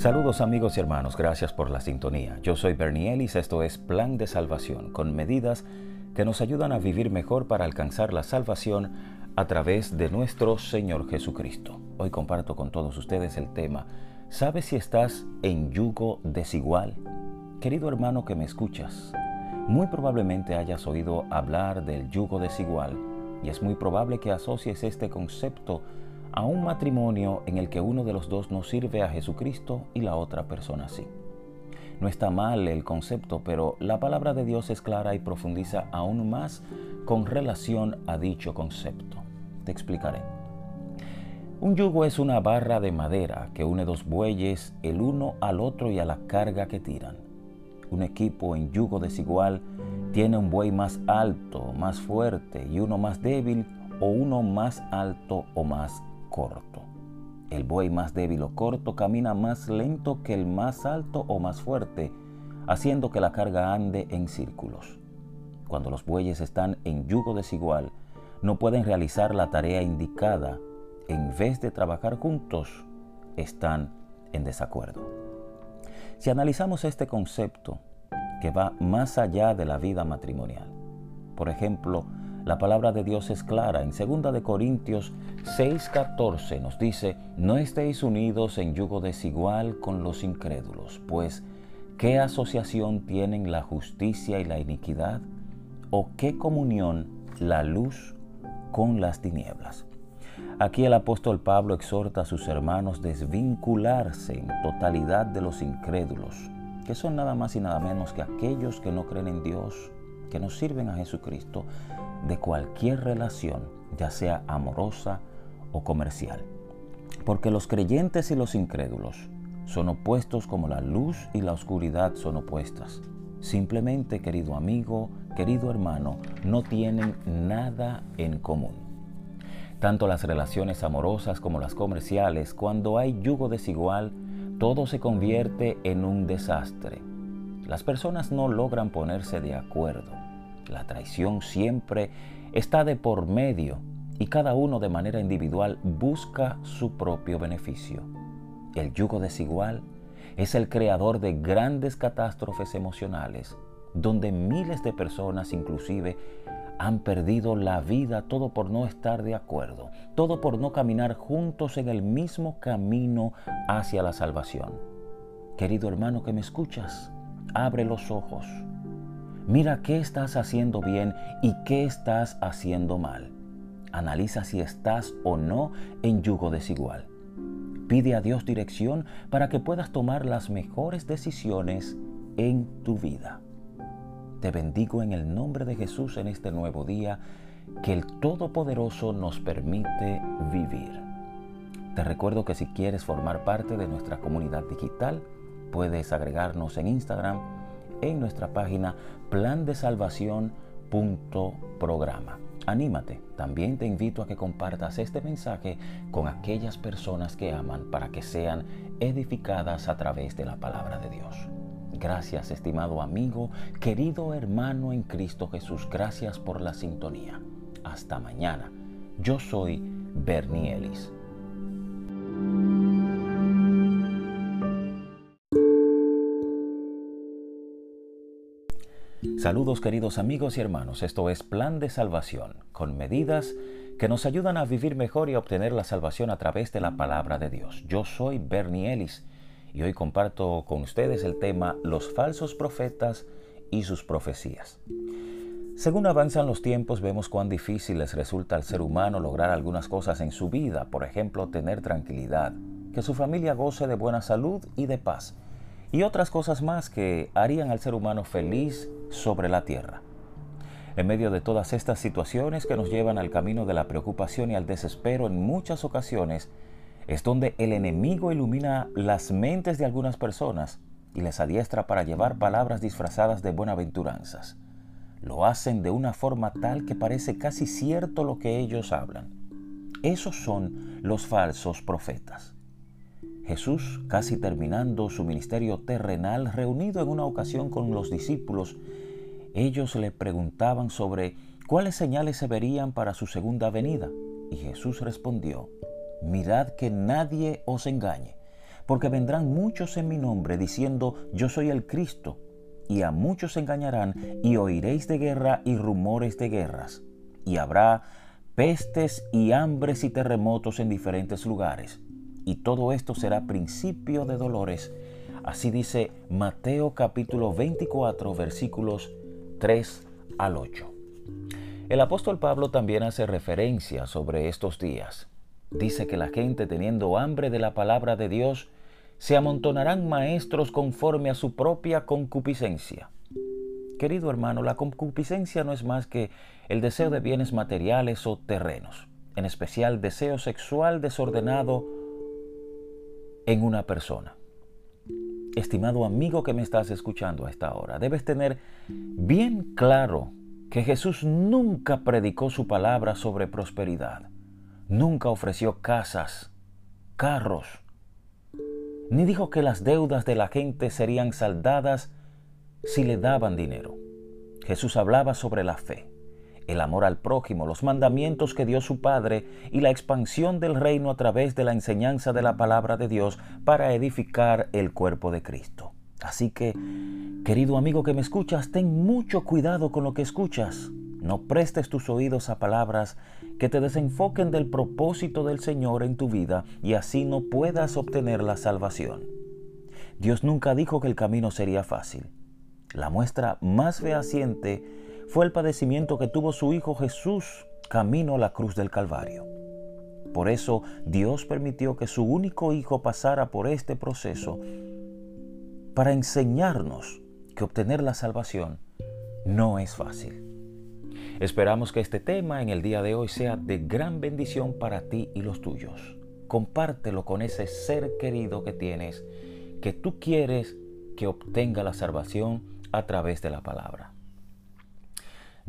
Saludos amigos y hermanos, gracias por la sintonía. Yo soy Bernie Ellis, esto es Plan de Salvación, con medidas que nos ayudan a vivir mejor para alcanzar la salvación a través de nuestro Señor Jesucristo. Hoy comparto con todos ustedes el tema, ¿sabes si estás en yugo desigual? Querido hermano que me escuchas, muy probablemente hayas oído hablar del yugo desigual y es muy probable que asocies este concepto a un matrimonio en el que uno de los dos no sirve a Jesucristo y la otra persona sí. No está mal el concepto, pero la palabra de Dios es clara y profundiza aún más con relación a dicho concepto. Te explicaré. Un yugo es una barra de madera que une dos bueyes el uno al otro y a la carga que tiran. Un equipo en yugo desigual tiene un buey más alto, más fuerte y uno más débil o uno más alto o más corto. El buey más débil o corto camina más lento que el más alto o más fuerte, haciendo que la carga ande en círculos. Cuando los bueyes están en yugo desigual, no pueden realizar la tarea indicada. En vez de trabajar juntos, están en desacuerdo. Si analizamos este concepto, que va más allá de la vida matrimonial, por ejemplo, la palabra de Dios es clara. En 2 de Corintios 6:14 nos dice, "No estéis unidos en yugo desigual con los incrédulos, pues ¿qué asociación tienen la justicia y la iniquidad? ¿O qué comunión la luz con las tinieblas?" Aquí el apóstol Pablo exhorta a sus hermanos desvincularse en totalidad de los incrédulos, que son nada más y nada menos que aquellos que no creen en Dios, que no sirven a Jesucristo, de cualquier relación, ya sea amorosa o comercial. Porque los creyentes y los incrédulos son opuestos como la luz y la oscuridad son opuestas. Simplemente, querido amigo, querido hermano, no tienen nada en común. Tanto las relaciones amorosas como las comerciales, cuando hay yugo desigual, todo se convierte en un desastre. Las personas no logran ponerse de acuerdo. La traición siempre está de por medio y cada uno de manera individual busca su propio beneficio. El yugo desigual es el creador de grandes catástrofes emocionales, donde miles de personas inclusive han perdido la vida todo por no estar de acuerdo, todo por no caminar juntos en el mismo camino hacia la salvación. Querido hermano que me escuchas, abre los ojos Mira qué estás haciendo bien y qué estás haciendo mal. Analiza si estás o no en yugo desigual. Pide a Dios dirección para que puedas tomar las mejores decisiones en tu vida. Te bendigo en el nombre de Jesús en este nuevo día que el Todopoderoso nos permite vivir. Te recuerdo que si quieres formar parte de nuestra comunidad digital, puedes agregarnos en Instagram en nuestra página plan de programa. Anímate, también te invito a que compartas este mensaje con aquellas personas que aman para que sean edificadas a través de la palabra de Dios. Gracias, estimado amigo, querido hermano en Cristo Jesús, gracias por la sintonía. Hasta mañana. Yo soy Bernie Ellis. Saludos queridos amigos y hermanos, esto es Plan de Salvación, con medidas que nos ayudan a vivir mejor y a obtener la salvación a través de la palabra de Dios. Yo soy Bernie Ellis y hoy comparto con ustedes el tema Los falsos profetas y sus profecías. Según avanzan los tiempos, vemos cuán difícil les resulta al ser humano lograr algunas cosas en su vida, por ejemplo, tener tranquilidad, que su familia goce de buena salud y de paz y otras cosas más que harían al ser humano feliz sobre la tierra. En medio de todas estas situaciones que nos llevan al camino de la preocupación y al desespero en muchas ocasiones, es donde el enemigo ilumina las mentes de algunas personas y les adiestra para llevar palabras disfrazadas de buenaventuranzas. Lo hacen de una forma tal que parece casi cierto lo que ellos hablan. Esos son los falsos profetas. Jesús, casi terminando su ministerio terrenal, reunido en una ocasión con los discípulos, ellos le preguntaban sobre cuáles señales se verían para su segunda venida. Y Jesús respondió, mirad que nadie os engañe, porque vendrán muchos en mi nombre diciendo, yo soy el Cristo, y a muchos engañarán, y oiréis de guerra y rumores de guerras, y habrá pestes y hambres y terremotos en diferentes lugares, y todo esto será principio de dolores. Así dice Mateo capítulo 24 versículos 3 al 8. El apóstol Pablo también hace referencia sobre estos días. Dice que la gente teniendo hambre de la palabra de Dios, se amontonarán maestros conforme a su propia concupiscencia. Querido hermano, la concupiscencia no es más que el deseo de bienes materiales o terrenos, en especial deseo sexual desordenado en una persona. Estimado amigo que me estás escuchando a esta hora, debes tener bien claro que Jesús nunca predicó su palabra sobre prosperidad, nunca ofreció casas, carros, ni dijo que las deudas de la gente serían saldadas si le daban dinero. Jesús hablaba sobre la fe, el amor al prójimo, los mandamientos que dio su Padre y la expansión del reino a través de la enseñanza de la palabra de Dios para edificar el cuerpo de Cristo. Así que, querido amigo que me escuchas, ten mucho cuidado con lo que escuchas. No prestes tus oídos a palabras que te desenfoquen del propósito del Señor en tu vida y así no puedas obtener la salvación. Dios nunca dijo que el camino sería fácil. La muestra más fehaciente fue el padecimiento que tuvo su Hijo Jesús camino a la cruz del Calvario. Por eso Dios permitió que su único Hijo pasara por este proceso para enseñarnos que obtener la salvación no es fácil. Esperamos que este tema en el día de hoy sea de gran bendición para ti y los tuyos. Compártelo con ese ser querido que tienes, que tú quieres que obtenga la salvación a través de la palabra.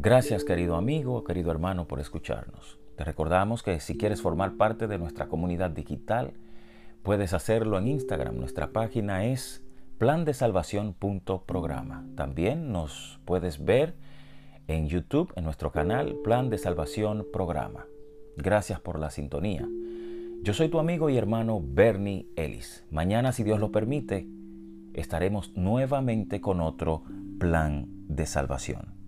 Gracias querido amigo, querido hermano por escucharnos. Te recordamos que si quieres formar parte de nuestra comunidad digital, puedes hacerlo en Instagram. Nuestra página es plan de salvación.programa. También nos puedes ver en YouTube, en nuestro canal Plan de Salvación Programa. Gracias por la sintonía. Yo soy tu amigo y hermano Bernie Ellis. Mañana, si Dios lo permite, estaremos nuevamente con otro plan de salvación.